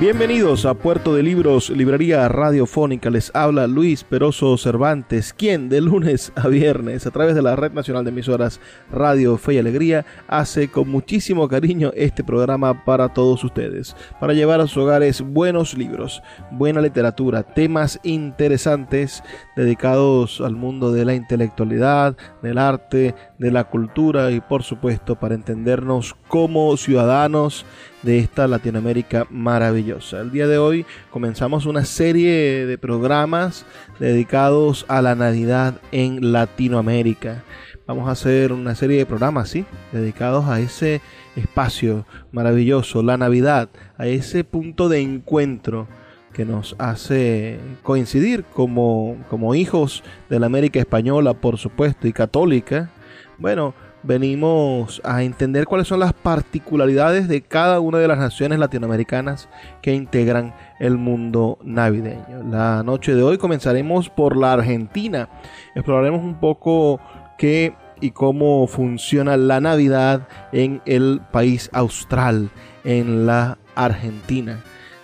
Bienvenidos a Puerto de Libros, Librería Radiofónica. Les habla Luis Peroso Cervantes, quien de lunes a viernes, a través de la Red Nacional de Emisoras Radio Fe y Alegría, hace con muchísimo cariño este programa para todos ustedes, para llevar a sus hogares buenos libros, buena literatura, temas interesantes dedicados al mundo de la intelectualidad, del arte, de la cultura y por supuesto para entendernos como ciudadanos de esta Latinoamérica maravillosa. El día de hoy comenzamos una serie de programas dedicados a la Navidad en Latinoamérica. Vamos a hacer una serie de programas, ¿sí? Dedicados a ese espacio maravilloso, la Navidad, a ese punto de encuentro que nos hace coincidir como, como hijos de la América española, por supuesto, y católica. Bueno, venimos a entender cuáles son las particularidades de cada una de las naciones latinoamericanas que integran el mundo navideño. La noche de hoy comenzaremos por la Argentina. Exploraremos un poco qué y cómo funciona la Navidad en el país austral, en la Argentina.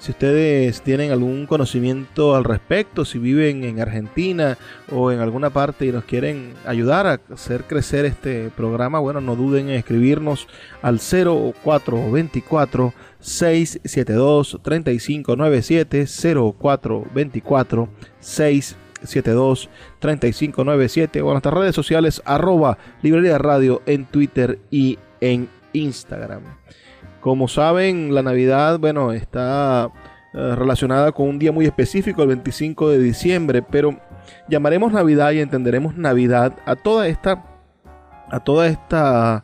Si ustedes tienen algún conocimiento al respecto, si viven en Argentina o en alguna parte y nos quieren ayudar a hacer crecer este programa, bueno, no duden en escribirnos al 0424 672 3597 0424 672 3597 o en nuestras redes sociales arroba librería radio en Twitter y en Instagram. Como saben, la Navidad, bueno, está eh, relacionada con un día muy específico, el 25 de diciembre, pero llamaremos Navidad y entenderemos Navidad a toda esta, a toda esta,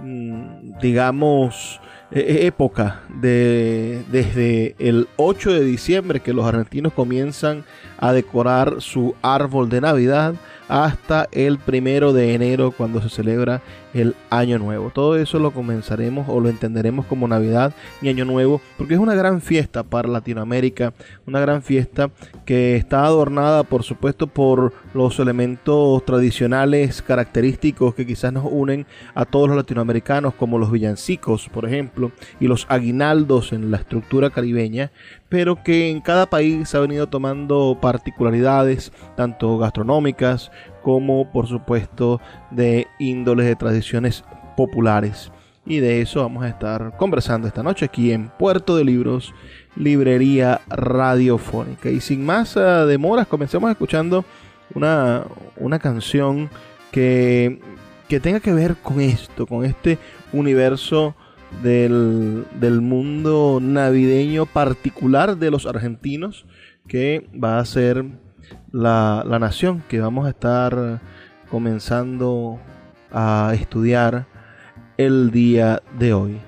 mm, digamos, e, e, época de, desde el 8 de diciembre que los argentinos comienzan a decorar su árbol de Navidad hasta el primero de enero cuando se celebra el Año Nuevo. Todo eso lo comenzaremos o lo entenderemos como Navidad y Año Nuevo porque es una gran fiesta para Latinoamérica, una gran fiesta que está adornada por supuesto por los elementos tradicionales característicos que quizás nos unen a todos los latinoamericanos como los villancicos, por ejemplo, y los aguinaldos en la estructura caribeña, pero que en cada país ha venido tomando particularidades tanto gastronómicas como por supuesto de índoles de tradiciones populares. Y de eso vamos a estar conversando esta noche aquí en Puerto de Libros, Librería Radiofónica. Y sin más eh, demoras, comencemos escuchando una, una canción que, que tenga que ver con esto, con este universo del, del, mundo navideño particular de los argentinos, que va a ser la, la nación que vamos a estar comenzando a estudiar el día de hoy.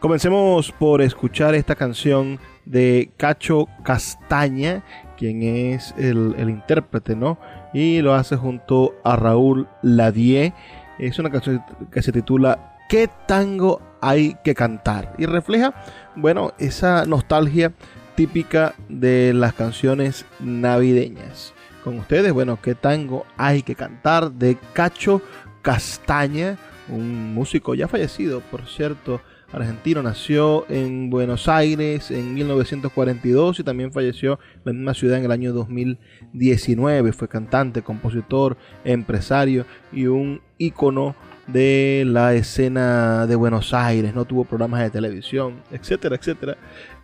Comencemos por escuchar esta canción de Cacho Castaña, quien es el, el, intérprete, ¿no? Y lo hace junto a Raúl Ladie. Es una canción que se titula ¿Qué tango hay que cantar? Y refleja, bueno, esa nostalgia típica de las canciones navideñas. Con ustedes, bueno, ¿qué tango hay que cantar? De Cacho Castaña, un músico ya fallecido, por cierto, argentino, nació en Buenos Aires en 1942 y también falleció en la misma ciudad en el año 2019. Fue cantante, compositor, empresario y un ícono de la escena de Buenos Aires, no tuvo programas de televisión, etcétera, etcétera.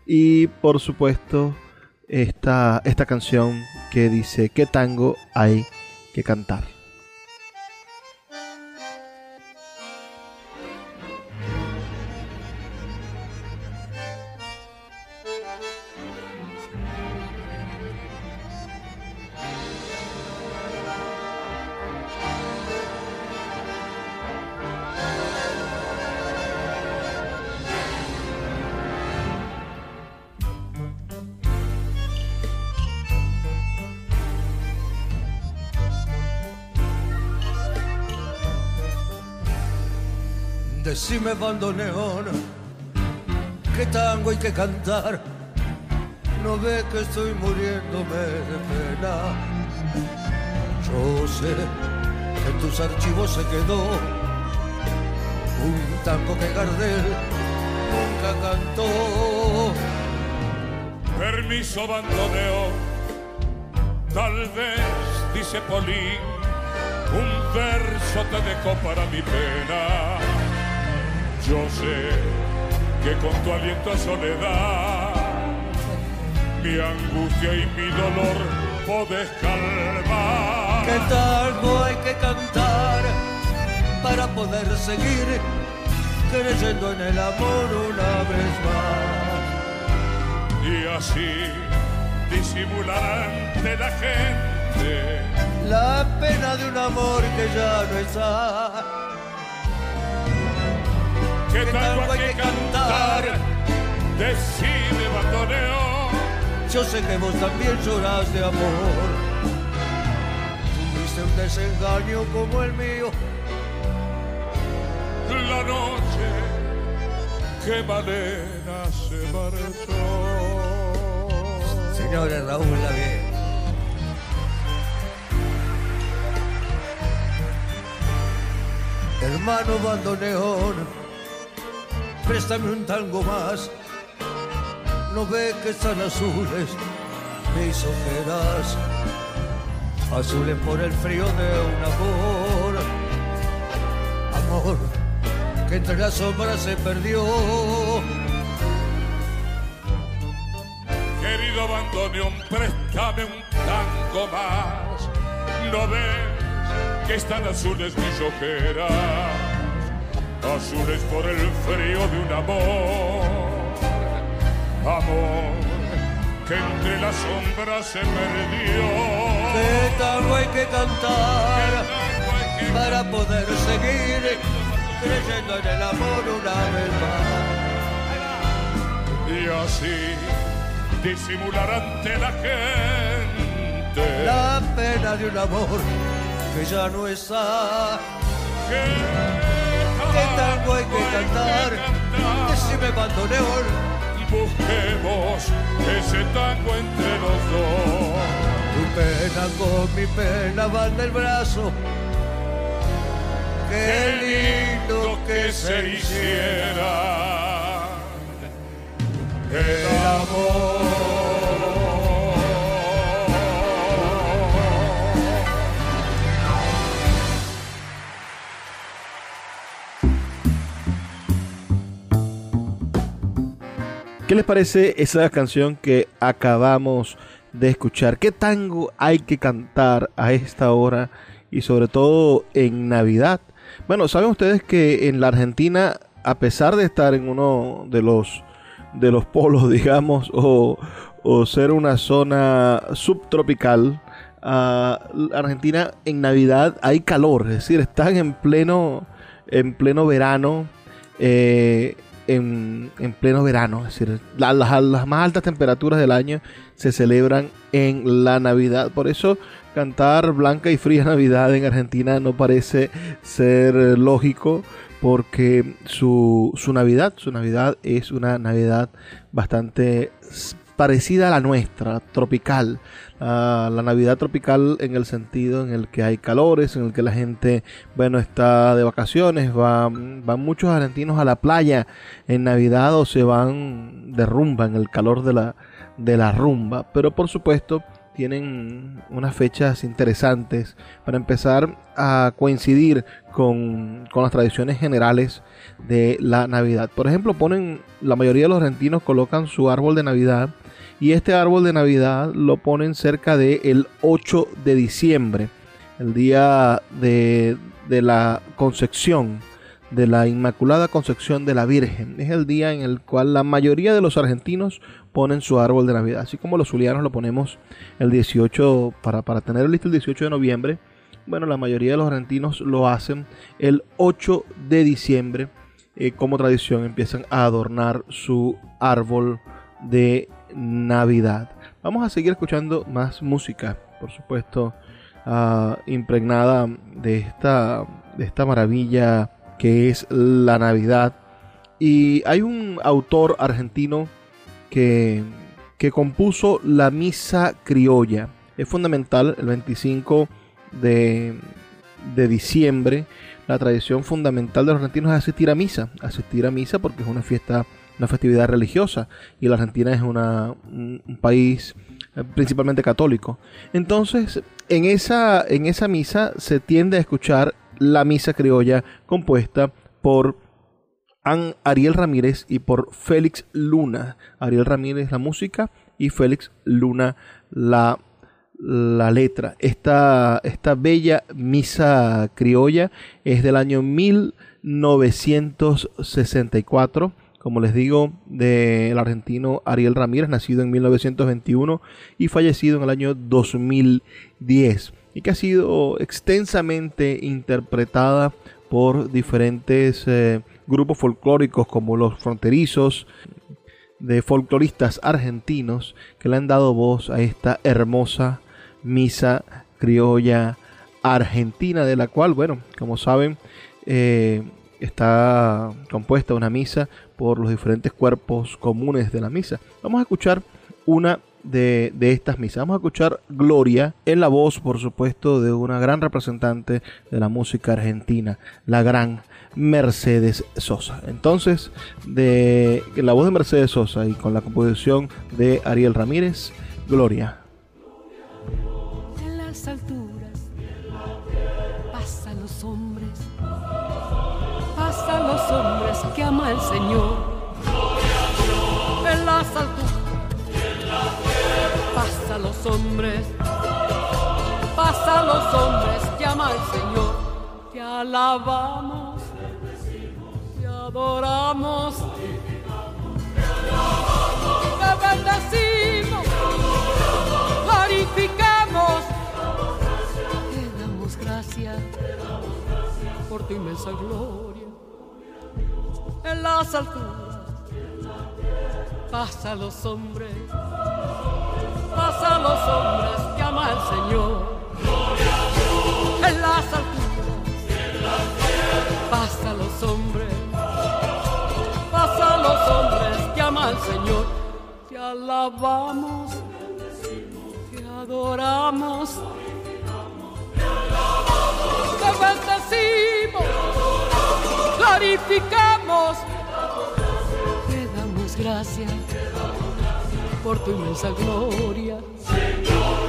Y por supuesto, esta, esta canción que dice, ¿qué tango hay que cantar? Decime bandoneón, qué tango hay que cantar. No ve que estoy muriéndome de pena. Yo sé que en tus archivos se quedó un tango que Gardel nunca cantó. Permiso bandoneo, tal vez, dice Polín, un verso te dejó para mi pena. Yo sé que con tu aliento a soledad, mi angustia y mi dolor podés calmar. ¿Qué tango hay que cantar para poder seguir creyendo en el amor una vez más? Y así disimular ante la gente la pena de un amor que ya no está. ¿Qué tango hay que cantar? Decide, bandoneo. Yo sé que vos también lloras de amor. Tuviste un desengaño como el mío. La noche que Malena se marchó. Señores Raúl Lavie. Hermano bandoneón, préstame un tango más. No ve que están azules mis ojeras, azules por el frío de un amor. Amor que entre las sombras se perdió. Querido bandoneón, préstame un tango más. No ves que están azules mis ojeras, azules por el frío de un amor. Amor que entre las sombras se perdió. ¿Qué tango hay que cantar para poder seguir creyendo en el amor una vez más? Y así disimular ante la gente La pena de un amor que ya no está. que ¿Qué tango hay que cantar? Decime bandoneón, Busquemos ese tango entre los dos. tu pena con mi pena van del brazo. Qué lindo que se hiciera el amor. ¿Qué les parece esa canción que acabamos de escuchar? ¿Qué tango hay que cantar a esta hora y sobre todo en Navidad? Bueno, saben ustedes que en la Argentina, a pesar de estar en uno de los de los polos, digamos, o, o ser una zona subtropical, ah, Argentina en Navidad hay calor, es decir, están en pleno en pleno verano. eh, en, en pleno verano, es decir, la- las, más altas temperaturas del año se celebran en la Navidad. Por eso cantar Blanca y Fría Navidad en Argentina no parece ser lógico porque su, su Navidad, su Navidad es una Navidad bastante parecida a la nuestra, tropical. Ah, la Navidad tropical en el sentido en el que hay calores, en el que la gente, bueno, está de vacaciones, van, van muchos argentinos a la playa en Navidad o se van de rumba en el calor de la, de la rumba. Pero por supuesto tienen unas fechas interesantes para empezar a coincidir con, con las tradiciones generales de la Navidad. Por ejemplo, ponen, la mayoría de los argentinos colocan su árbol de Navidad y este árbol de Navidad lo ponen cerca del 8 de diciembre, el día de, de la concepción, de la Inmaculada Concepción de la Virgen. Es el día en el cual la mayoría de los argentinos ponen su árbol de Navidad, así como los zulianos lo ponemos el 18 para, para tener listo el 18 de noviembre. Bueno, la mayoría de los argentinos lo hacen el 8 de diciembre. eh, como tradición empiezan a adornar su árbol de Navidad. Vamos a seguir escuchando más música, por supuesto, ah, impregnada de esta, de esta maravilla que es la Navidad. Y hay un autor argentino que, que compuso la misa criolla. Es fundamental el 25 de, de diciembre. La tradición fundamental de los argentinos es asistir a misa. Asistir a misa porque es una fiesta, una festividad religiosa. Y la Argentina es una, un país eh, principalmente católico. Entonces, en esa, en esa misa se tiende a escuchar la misa criolla compuesta por Ariel Ramírez y por Félix Luna. Ariel Ramírez la música y Félix Luna la, la letra. Esta, esta bella misa criolla es del año 1964 como les digo, del argentino Ariel Ramírez, nacido en 1921 y fallecido en el año 2010, y que ha sido extensamente interpretada por diferentes eh, grupos folclóricos como los fronterizos, de folcloristas argentinos que le han dado voz a esta hermosa misa criolla argentina, de la cual, bueno, como saben, eh, está compuesta una misa por los diferentes cuerpos comunes de la misa. Vamos a escuchar una de, estas misas. Vamos a escuchar Gloria en la voz, por supuesto, de una gran representante de la música argentina, la gran Mercedes Sosa. Entonces, de la voz de Mercedes Sosa y con la composición de Ariel Ramírez, Gloria. En las alturas pasan los hombres, pasan los hombres que ama el Señor. En las alturas pasa los hombres, pasa los hombres que ama el Señor. Te alabamos, te adoramos, te bendecimos, glorificamos, te damos gracias por tu inmensa gloria en las alturas. Pasa los hombres, pasa los hombres que ama el Señor. En las alturas, pasa los hombres, pasa los hombres que ama el Señor. Te alabamos, te adoramos, te bendecimos, glorificamos gracias por tu inmensa gloria. Señor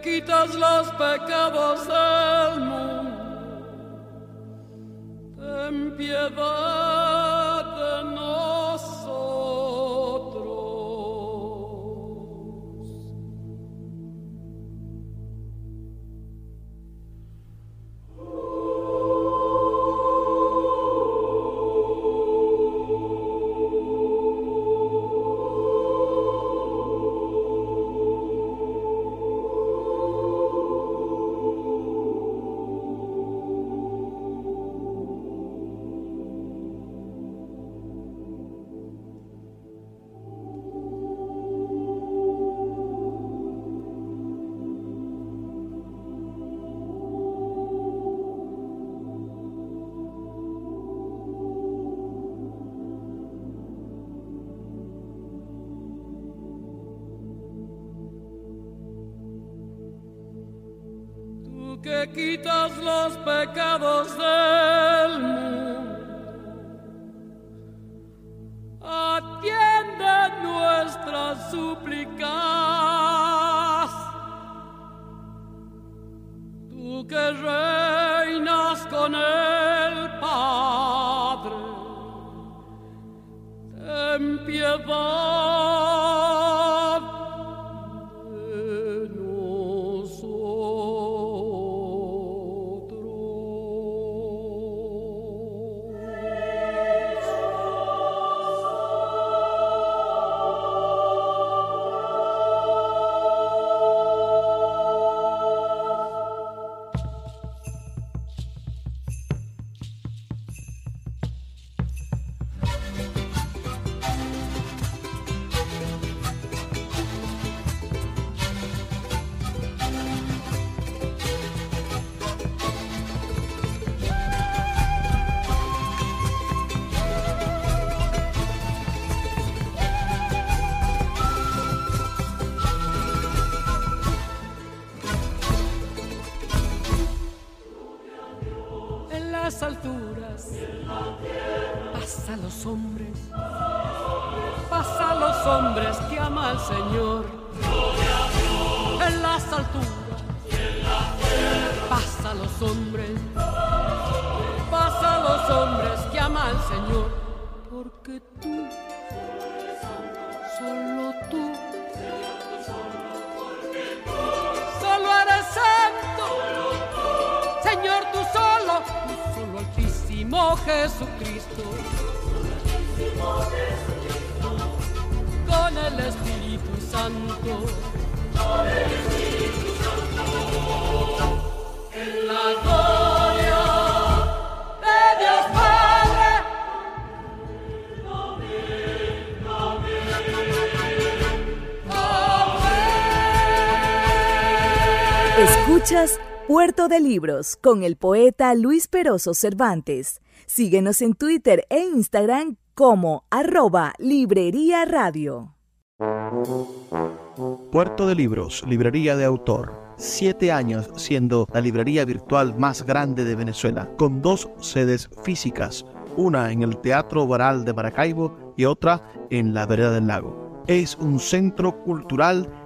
quitas los pecados del mundo, ten piedad de nosotros. Porque tú, solo tú, solo eres santo. Señor, tú solo, tú solo altísimo Jesucristo. Con el Espíritu Santo. En la Puerto de Libros con el poeta Luis Peroso Cervantes. Síguenos en Twitter e Instagram como arroba Librería Radio. Puerto de Libros, librería de autor. Siete años siendo la librería virtual más grande de Venezuela, con dos sedes físicas, una en el Teatro Baral de Maracaibo y otra en la Vereda del Lago. Es un centro cultural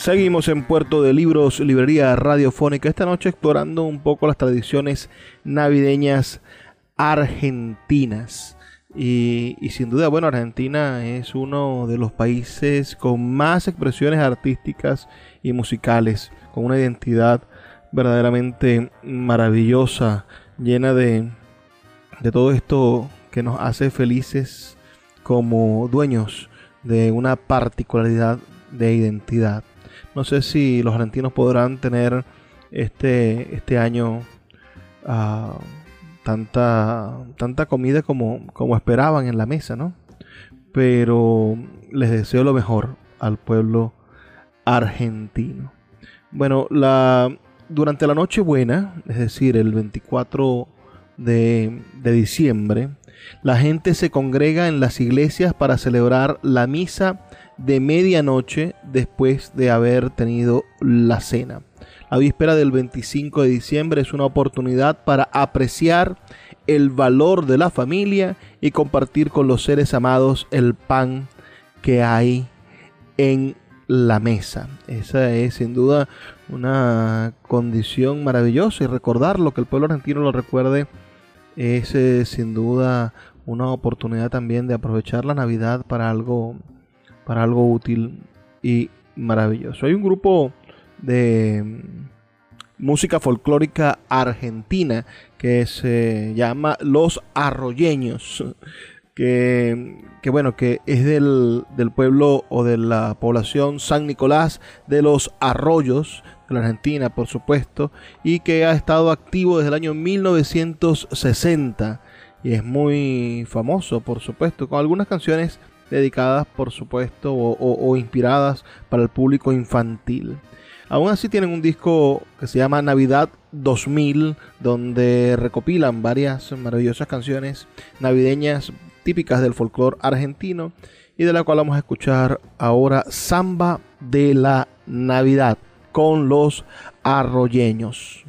Seguimos en Puerto de Libros, librería radiofónica, esta noche explorando un poco las tradiciones navideñas argentinas. Y, sin duda, bueno, Argentina es uno de los países con más expresiones artísticas y musicales, con una identidad verdaderamente maravillosa, llena de, de todo esto que nos hace felices como dueños de una particularidad de identidad. No sé si los argentinos podrán tener este, este año ah, tanta, tanta comida como, como esperaban en la mesa, ¿no? Pero les deseo lo mejor al pueblo argentino. Bueno, la, durante la Nochebuena, es decir, el 24 de, de diciembre, la gente se congrega en las iglesias para celebrar la misa de medianoche después de haber tenido la cena. La víspera del 25 de diciembre es una oportunidad para apreciar el valor de la familia y compartir con los seres amados el pan que hay en la mesa. Esa es sin duda una condición maravillosa y recordarlo, que el pueblo argentino lo recuerde, es eh, sin duda una oportunidad también de aprovechar la Navidad para algo para algo útil y maravilloso. Hay un grupo de mm, música folclórica argentina que se llama Los Arroyeños. Que, que, bueno, que es del, del, pueblo o de la población San Nicolás de los Arroyos, de la Argentina, por supuesto, y que ha estado activo desde el año 1960 y es muy famoso, por supuesto, con algunas canciones dedicadas, por supuesto, o, inspiradas para el público infantil. Aún así tienen un disco que se llama Navidad 2000, donde recopilan varias maravillosas canciones navideñas típicas del folclore argentino y de la cual vamos a escuchar ahora Samba de la Navidad con los arroyeños.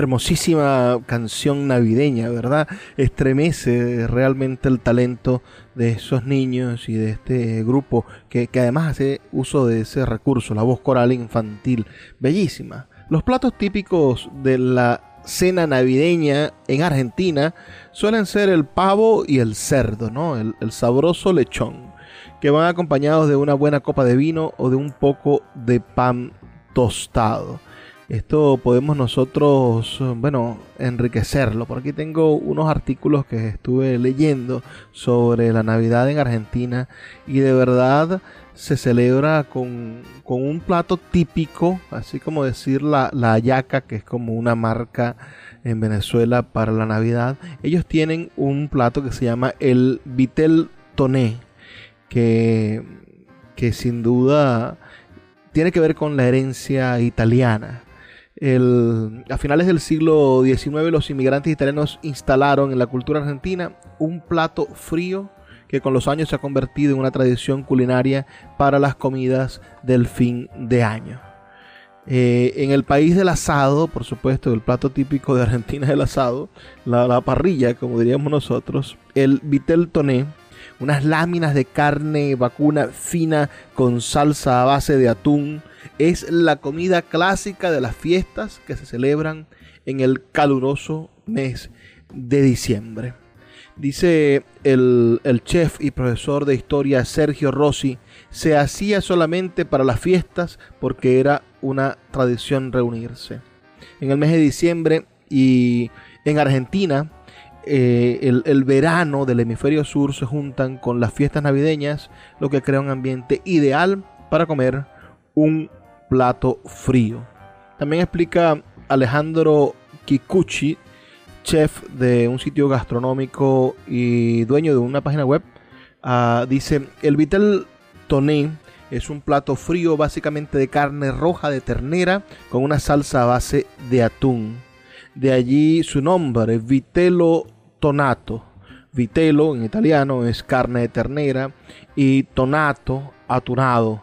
Hermosísima canción navideña, ¿verdad? Estremece realmente el talento de esos niños y de este grupo que, que, además hace uso de ese recurso, la voz coral infantil, bellísima. Los platos típicos de la cena navideña en Argentina suelen ser el pavo y el cerdo, ¿no? El, el sabroso lechón, que van acompañados de una buena copa de vino o de un poco de pan tostado. Esto podemos nosotros, bueno, enriquecerlo. Por aquí tengo unos artículos que estuve leyendo sobre la Navidad en Argentina y de verdad se celebra con, un plato típico, así como decir la, la ayaca, que es como una marca en Venezuela para la Navidad. Ellos tienen un plato que se llama el vitel toné, que, que sin duda tiene que ver con la herencia italiana a finales del siglo XIX los inmigrantes italianos instalaron en la cultura argentina un plato frío que con los años se ha convertido en una tradición culinaria para las comidas del fin de año. Eh, en el país del asado, por supuesto, el plato típico de Argentina es el asado, la, la parrilla, como diríamos nosotros, el vitel toné, unas láminas de carne vacuna fina con salsa a base de atún, es la comida clásica de las fiestas que se celebran en el caluroso mes de diciembre. Dice el, chef y profesor de historia Sergio Rossi, se hacía solamente para las fiestas porque era una tradición reunirse. En el mes de diciembre y en Argentina, eh, el, verano del hemisferio sur se juntan con las fiestas navideñas, lo que crea un ambiente ideal para comer un plato frío. También explica Alejandro Kikuchi, chef de un sitio gastronómico y dueño de una página web. Ah, dice, el vitel toné es un plato frío básicamente de carne roja de ternera con una salsa a base de atún. De allí su nombre, vitello tonato. Vitello en italiano es carne de ternera y tonato, atunado.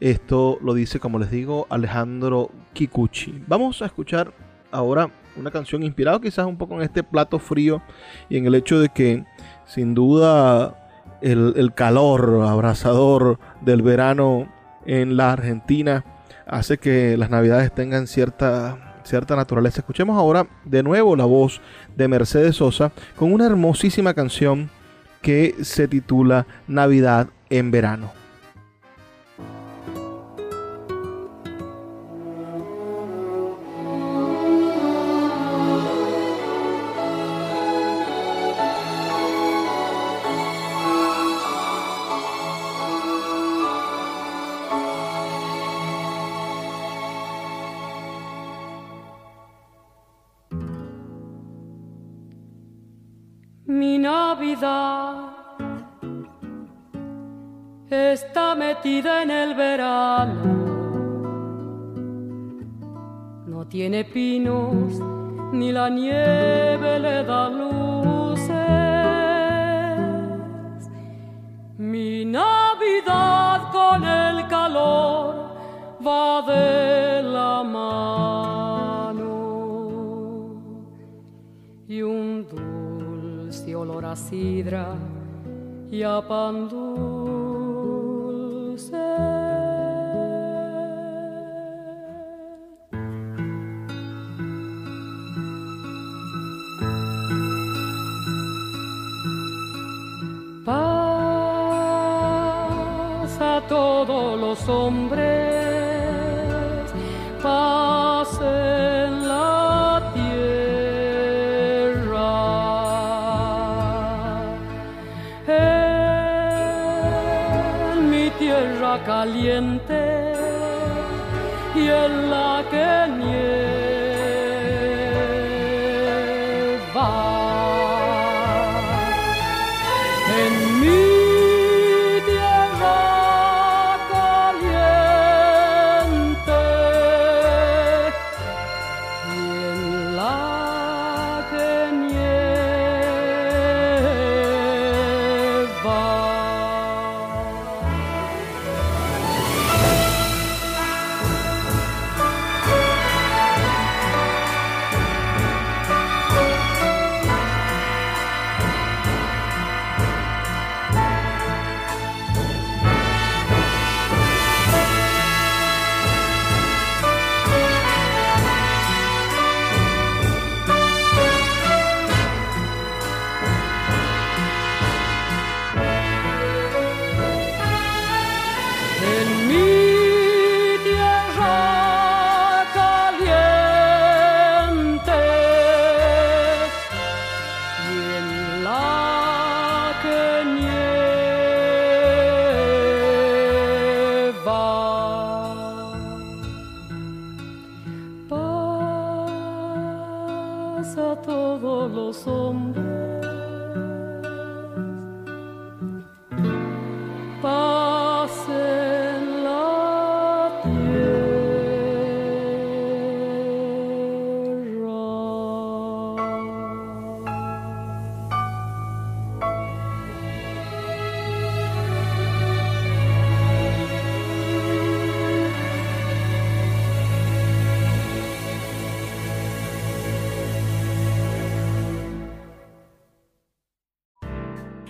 Esto lo dice, como les digo, Alejandro Kikuchi. Vamos a escuchar ahora una canción inspirada quizás un poco en este plato frío y en el hecho de que sin duda el, calor abrasador del verano en la Argentina hace que las navidades tengan cierta, cierta naturaleza. Escuchemos ahora de nuevo la voz de Mercedes Sosa con una hermosísima canción que se titula Navidad en verano. Tiene pinos, ni la nieve le da luces. Mi Navidad con el calor va de la mano. Y un dulce olor a sidra y a pan los hombres,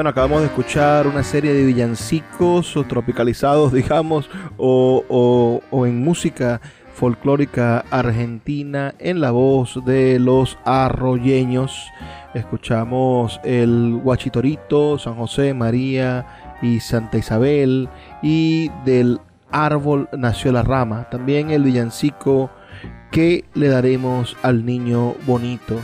Bueno, acabamos de escuchar una serie de villancicos o tropicalizados, digamos, o, en música folclórica argentina en la voz de los arroyeños. Escuchamos el Guachitorito, San José, María y Santa Isabel y del árbol nació la rama. También el villancico que le daremos al niño bonito.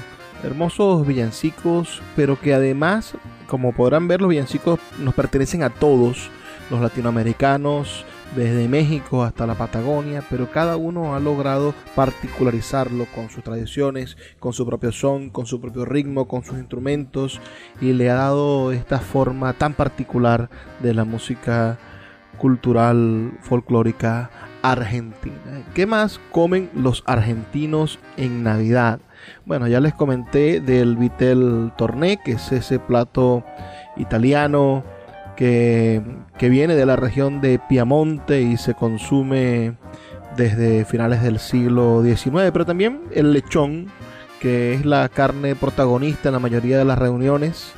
Hermosos villancicos, pero que además como podrán ver, los villancicos nos pertenecen a todos, los latinoamericanos, desde México hasta la Patagonia, pero cada uno ha logrado particularizarlo con sus tradiciones, con su propio son, con su propio ritmo, con sus instrumentos y le ha dado esta forma tan particular de la música cultural folclórica argentina. ¿Qué más comen los argentinos en Navidad? Bueno, ya les comenté del Vitel Torné, que es ese plato italiano que, viene de la región de Piamonte y se consume desde finales del siglo XIX, pero también el lechón, que es la carne protagonista en la mayoría de las reuniones.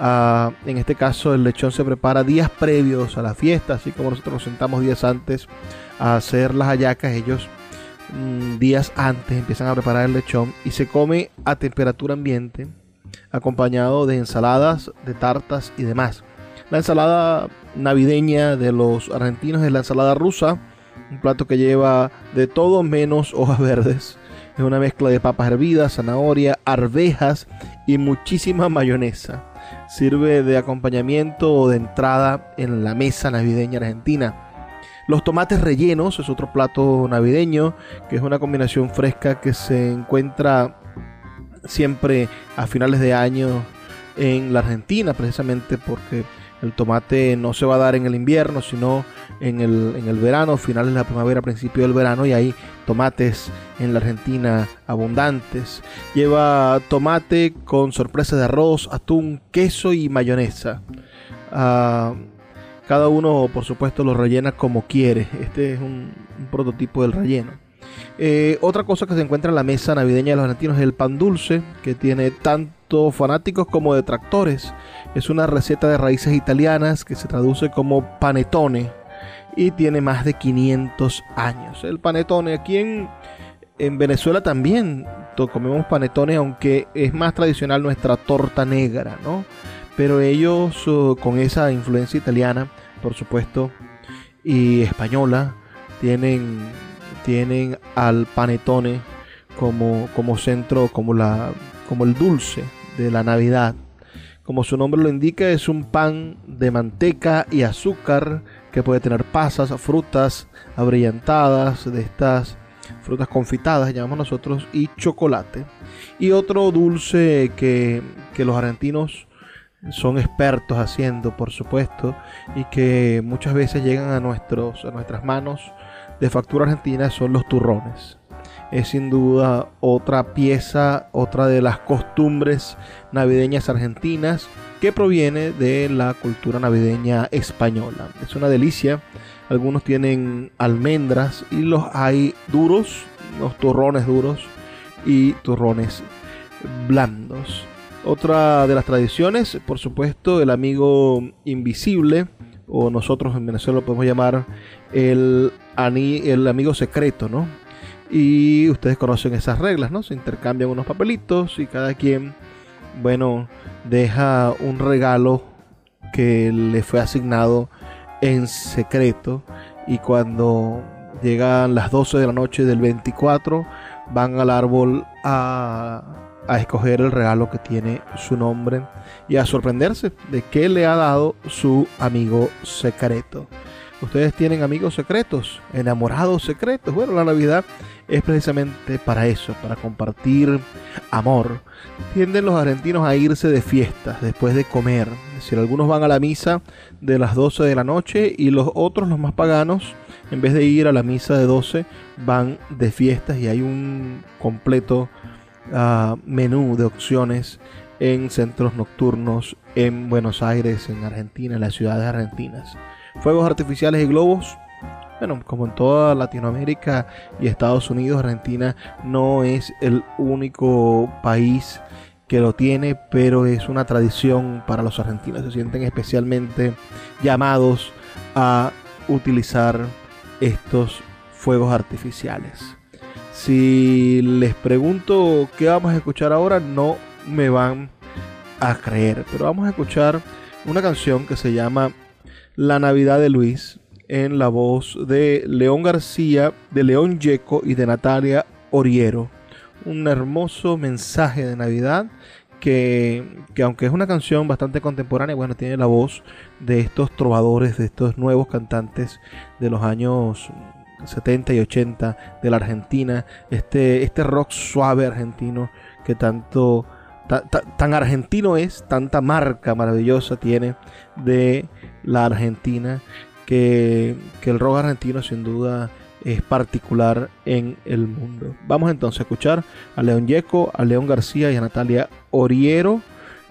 Ah, en este caso el lechón se prepara días previos a la fiesta, así como nosotros nos sentamos días antes a hacer las hallacas, ellos Mm, días antes empiezan a preparar el lechón y se come a temperatura ambiente acompañado de ensaladas, de tartas y demás. La ensalada navideña de los argentinos es la ensalada rusa, un plato que lleva de todo menos hojas verdes. Es una mezcla de papas hervidas, zanahoria, arvejas y muchísima mayonesa. Sirve de acompañamiento o de entrada en la mesa navideña argentina. Los tomates rellenos es otro plato navideño, que es una combinación fresca que se encuentra siempre a finales de año en la Argentina, precisamente porque el tomate no se va a dar en el invierno, sino en el, en el verano, finales de la primavera, principio del verano, y hay tomates en la Argentina abundantes. Lleva tomate con sorpresa de arroz, atún, queso y mayonesa. Ah, cada uno, por supuesto, lo rellena como quiere. Este es un, prototipo del relleno. Eh, otra cosa que se encuentra en la mesa navideña de los argentinos es el pan dulce, que tiene tanto fanáticos como detractores. Es una receta de raíces italianas que se traduce como panetone y tiene más de 500 años. El panetone aquí en, en Venezuela también comemos panetone, aunque es más tradicional nuestra torta negra, ¿no? Pero ellos con esa influencia italiana, por supuesto, y española, tienen, tienen al panetone como, como centro, como, la, como el dulce de la Navidad. Como su nombre lo indica, es un pan de manteca y azúcar que puede tener pasas, frutas abrillantadas, de estas frutas confitadas, llamamos nosotros, y chocolate. Y otro dulce que, que los argentinos son expertos haciendo, por supuesto, y que muchas veces llegan a, nuestros, a nuestras manos de factura argentina son los turrones. Es sin duda otra pieza, otra de las costumbres navideñas argentinas que proviene de la cultura navideña española. Es una delicia. Algunos tienen almendras y los hay duros, los turrones duros y turrones blandos. Otra de las tradiciones, por supuesto, el amigo invisible, o nosotros en Venezuela lo podemos llamar el, el amigo secreto, ¿no? Y ustedes conocen esas reglas, ¿no? Se intercambian unos papelitos y cada quien, bueno, deja un regalo que le fue asignado en secreto y cuando llegan las 12 de la noche del 24, van al árbol a, a escoger el regalo que tiene su nombre y a sorprenderse de qué le ha dado su amigo secreto. Ustedes tienen amigos secretos, enamorados secretos. Bueno, la Navidad es precisamente para eso, para compartir amor. Tienden los argentinos a irse de fiestas después de comer. Es decir, algunos van a la misa de las 12 de la noche y los otros, los más paganos, en vez de ir a la misa de 12, van de fiestas y hay un completo menú de opciones en centros nocturnos en Buenos Aires, en Argentina, en las ciudades argentinas. Fuegos artificiales y globos. Bueno, como en toda Latinoamérica y Estados Unidos, Argentina no es el único país que lo tiene, pero es una tradición para los argentinos. Se sienten especialmente llamados a utilizar estos fuegos artificiales. Si les pregunto qué vamos a escuchar ahora, no me van a creer, pero vamos a escuchar una canción que se llama La Navidad de Luis en la voz de León García, de León Yeco y de Natalia Oriero. Un hermoso mensaje de Navidad que, que, aunque es una canción bastante contemporánea, bueno, tiene la voz de estos trovadores, de estos nuevos cantantes de los años 70 y 80 de la Argentina, este, este rock suave argentino que tanto tan argentino es, tanta marca maravillosa tiene de la Argentina, que, que el rock argentino sin duda es particular en el mundo. Vamos entonces a escuchar a León Yeco, a León García y a Natalia Oriero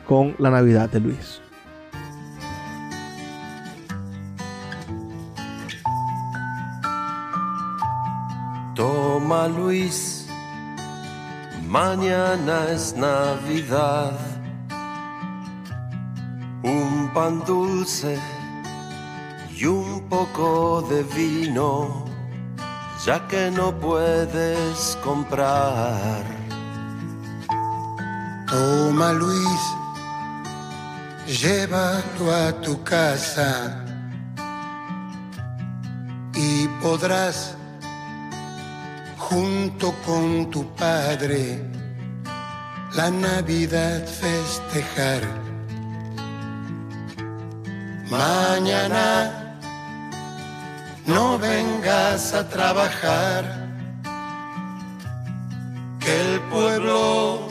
con La Navidad de Luis. Toma Luis, mañana es Navidad, un pan dulce y un poco de vino, ya que no puedes comprar. Toma Luis, llévalo a tu casa y podrás junto con tu padre la Navidad festejar. Mañana no vengas a trabajar, que el pueblo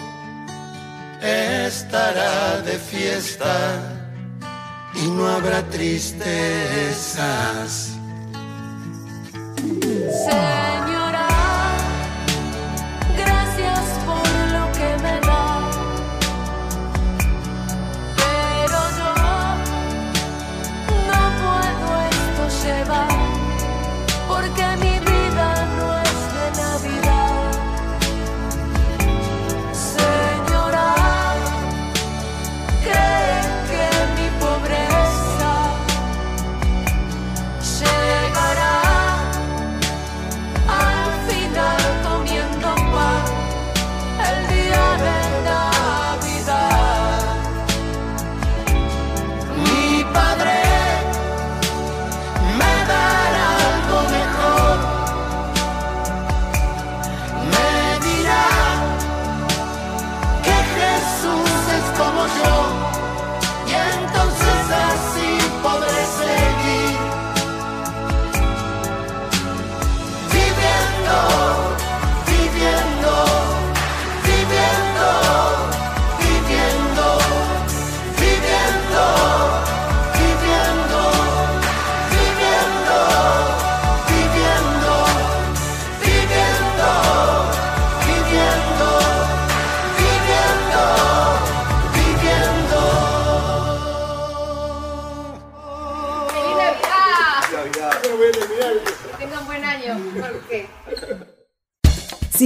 estará de fiesta y no habrá tristezas.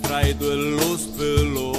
trai de los pelos.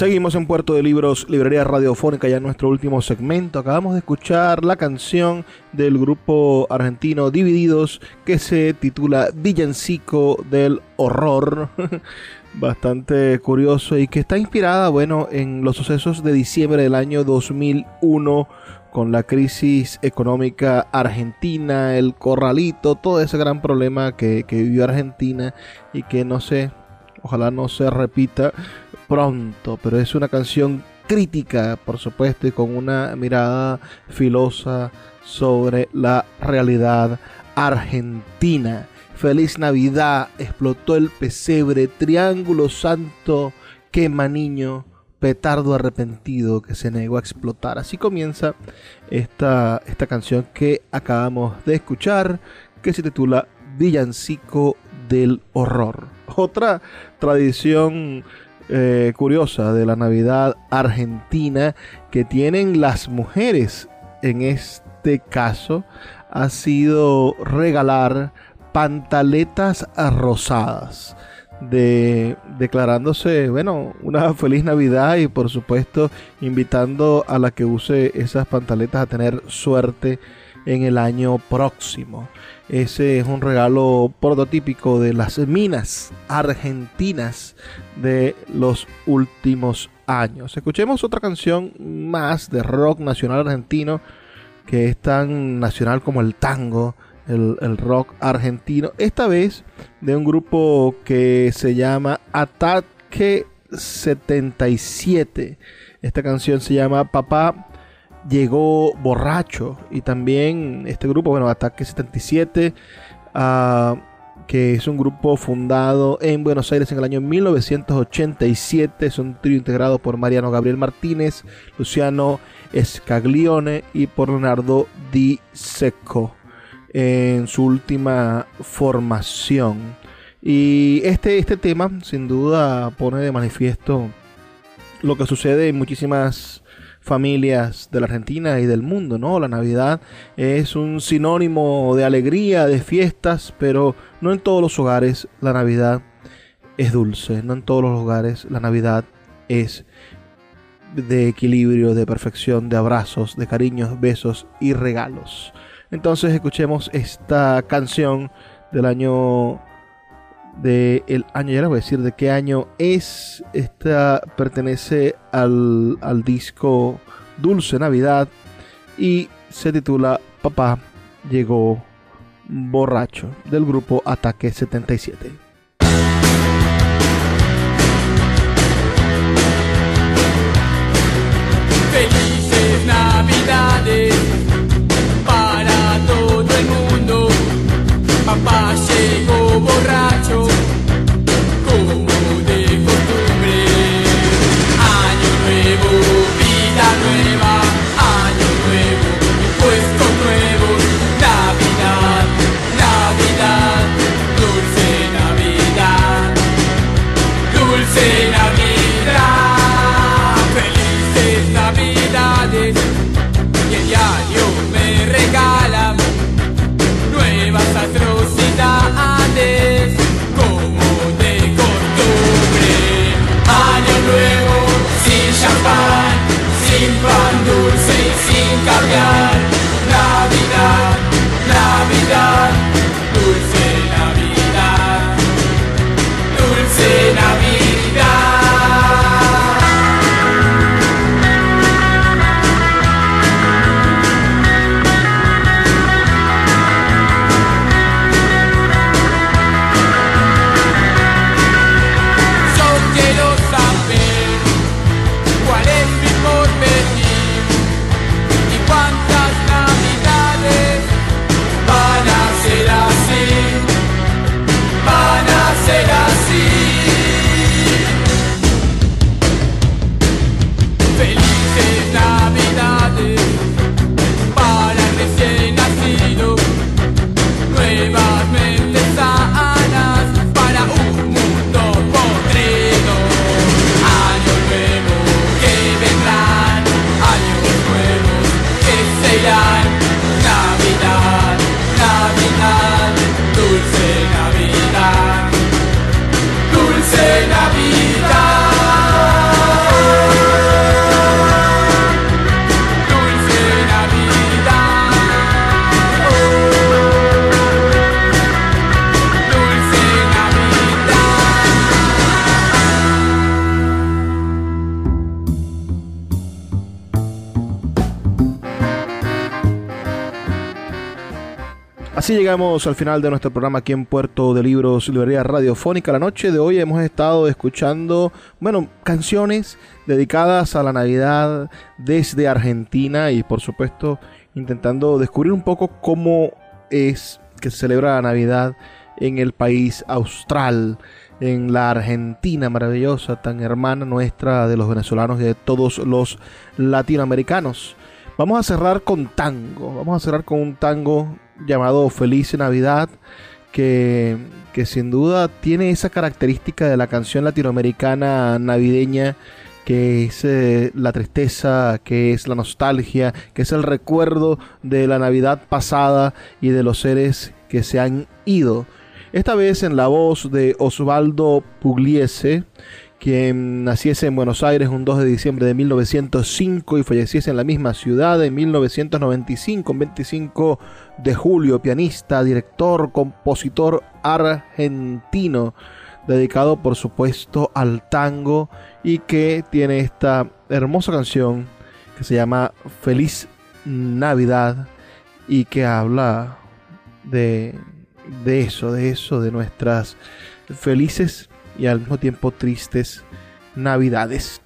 Seguimos en Puerto de Libros, Librería Radiofónica, ya en nuestro último segmento. Acabamos de escuchar la canción del grupo argentino Divididos que se titula Villancico del Horror. Bastante curioso y que está inspirada, bueno, en los sucesos de diciembre del año 2001 con la crisis económica argentina, el corralito, todo ese gran problema que, que vivió Argentina y que no sé, ojalá no se repita pronto, pero es una canción crítica, por supuesto, y con una mirada filosa sobre la realidad argentina. Feliz Navidad, explotó el pesebre, Triángulo Santo, quema niño, petardo arrepentido que se negó a explotar. Así comienza esta, esta canción que acabamos de escuchar, que se titula Villancico del Horror. Otra tradición eh, curiosa de la Navidad argentina que tienen las mujeres en este caso ha sido regalar pantaletas rosadas. De, declarándose, bueno, una feliz Navidad y por supuesto invitando a la que use esas pantaletas a tener suerte en el año próximo. Ese es un regalo prototípico de las minas argentinas de los últimos años. Escuchemos otra canción más de rock nacional argentino que es tan nacional como el tango, el, rock argentino. Esta vez de un grupo que se llama Ataque 77. Esta canción se llama Papá llegó borracho y también este grupo, bueno, Ataque 77, ah, que es un grupo fundado en Buenos Aires en el año 1987, es un trío integrado por Mariano Gabriel Martínez, Luciano Escaglione y por Leonardo Di Secco en su última formación. Y este, este tema sin duda pone de manifiesto lo que sucede en muchísimas familias de la Argentina y del mundo, ¿no? La Navidad es un sinónimo de alegría, de fiestas, pero no en todos los hogares la Navidad es dulce, no en todos los hogares la Navidad es de equilibrio, de perfección, de abrazos, de cariños, besos y regalos. Entonces escuchemos esta canción del año del el año, ya les voy a decir de qué año es. Esta pertenece al, al disco Dulce Navidad y se titula Papá llegó borracho del grupo Ataque 77. Llegamos al final de nuestro programa aquí en Puerto de Libros, Librería Radiofónica. La noche de hoy hemos estado escuchando, bueno, canciones dedicadas a la Navidad desde Argentina y por supuesto intentando descubrir un poco cómo es que se celebra la Navidad en el país austral, en la Argentina maravillosa, tan hermana nuestra de los venezolanos y de todos los latinoamericanos. Vamos a cerrar con tango, vamos a cerrar con un tango llamado Feliz Navidad, que, que sin duda tiene esa característica de la canción latinoamericana navideña que es eh, la tristeza, que es la nostalgia, que es el recuerdo de la Navidad pasada y de los seres que se han ido. Esta vez en la voz de Osvaldo Pugliese, quien naciese en Buenos Aires un 2 de diciembre de 1905 y falleciese en la misma ciudad en 1995, 25 de julio, pianista, director, compositor argentino, dedicado por supuesto al tango y que tiene esta hermosa canción que se llama Feliz Navidad y que habla de, de eso, de eso, de nuestras felices y al mismo tiempo tristes navidades.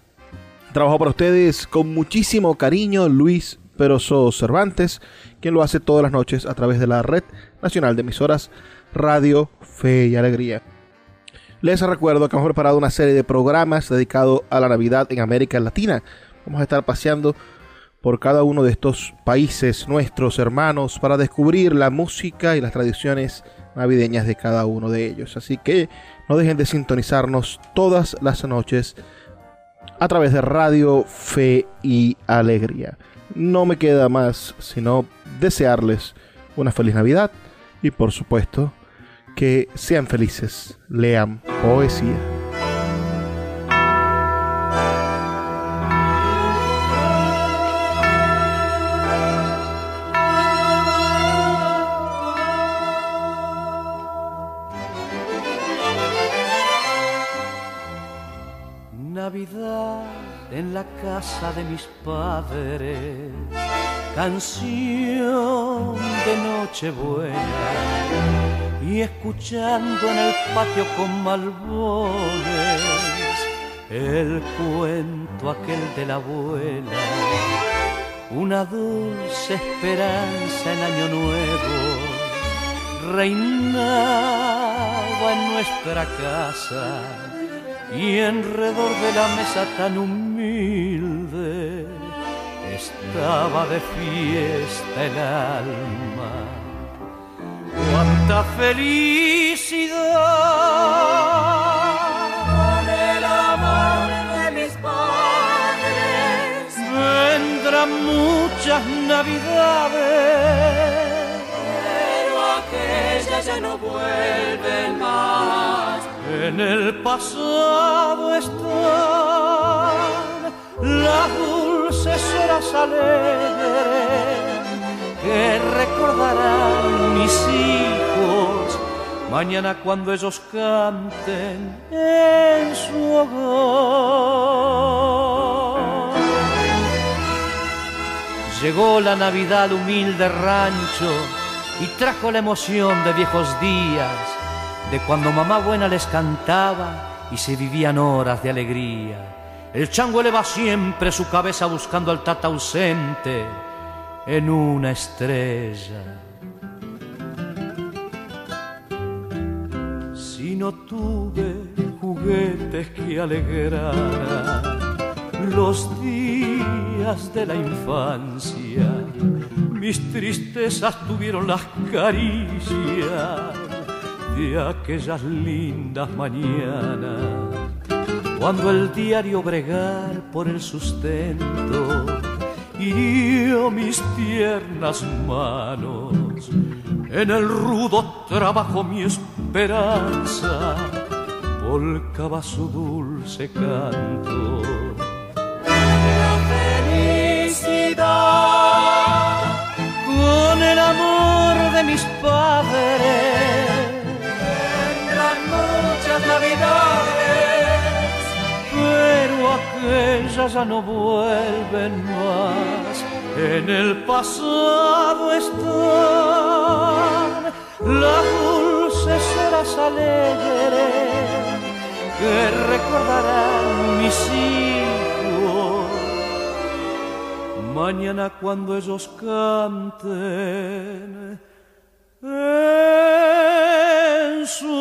Trabajo para ustedes con muchísimo cariño Luis Peroso Cervantes, quien lo hace todas las noches a través de la red nacional de emisoras Radio Fe y Alegría. Les recuerdo que hemos preparado una serie de programas dedicados a la Navidad en América Latina. Vamos a estar paseando por cada uno de estos países nuestros hermanos para descubrir la música y las tradiciones navideñas de cada uno de ellos. Así que no dejen de sintonizarnos todas las noches a través de Radio Fe y Alegría. No me queda más sino desearles una feliz Navidad y por supuesto que sean felices, lean poesía. En la casa de mis padres, canción de Nochebuena y escuchando en el patio con malbones el cuento aquel de la abuela, una dulce esperanza en año nuevo reinaba en nuestra casa y alrededor de la mesa tan humilde estaba de fiesta el alma. Cuánta felicidad. Con el amor de mis padres. Vendrán muchas navidades, pero aquellas ya no vuelven más en el pasado están las dulces horas alegres que recordarán mis hijos mañana cuando ellos canten en su hogar. Llegó la Navidad humilde rancho y trajo la emoción de viejos días de cuando mamá buena les cantaba y se vivían horas de alegría. El chango eleva siempre su cabeza buscando al tata ausente en una estrella. Si no tuve juguetes que alegraran los días de la infancia, mis tristezas tuvieron las caricias de aquellas lindas mañanas, cuando el diario bregar por el sustento hirió mis tiernas manos, en el rudo trabajo mi esperanza volcaba su dulce canto. La felicidad con el amor de mis padres navidades, pero aquellas ya no vuelven más. En el pasado están las dulces horas alegres que recordarán mis hijos. Mañana cuando ellos canten en su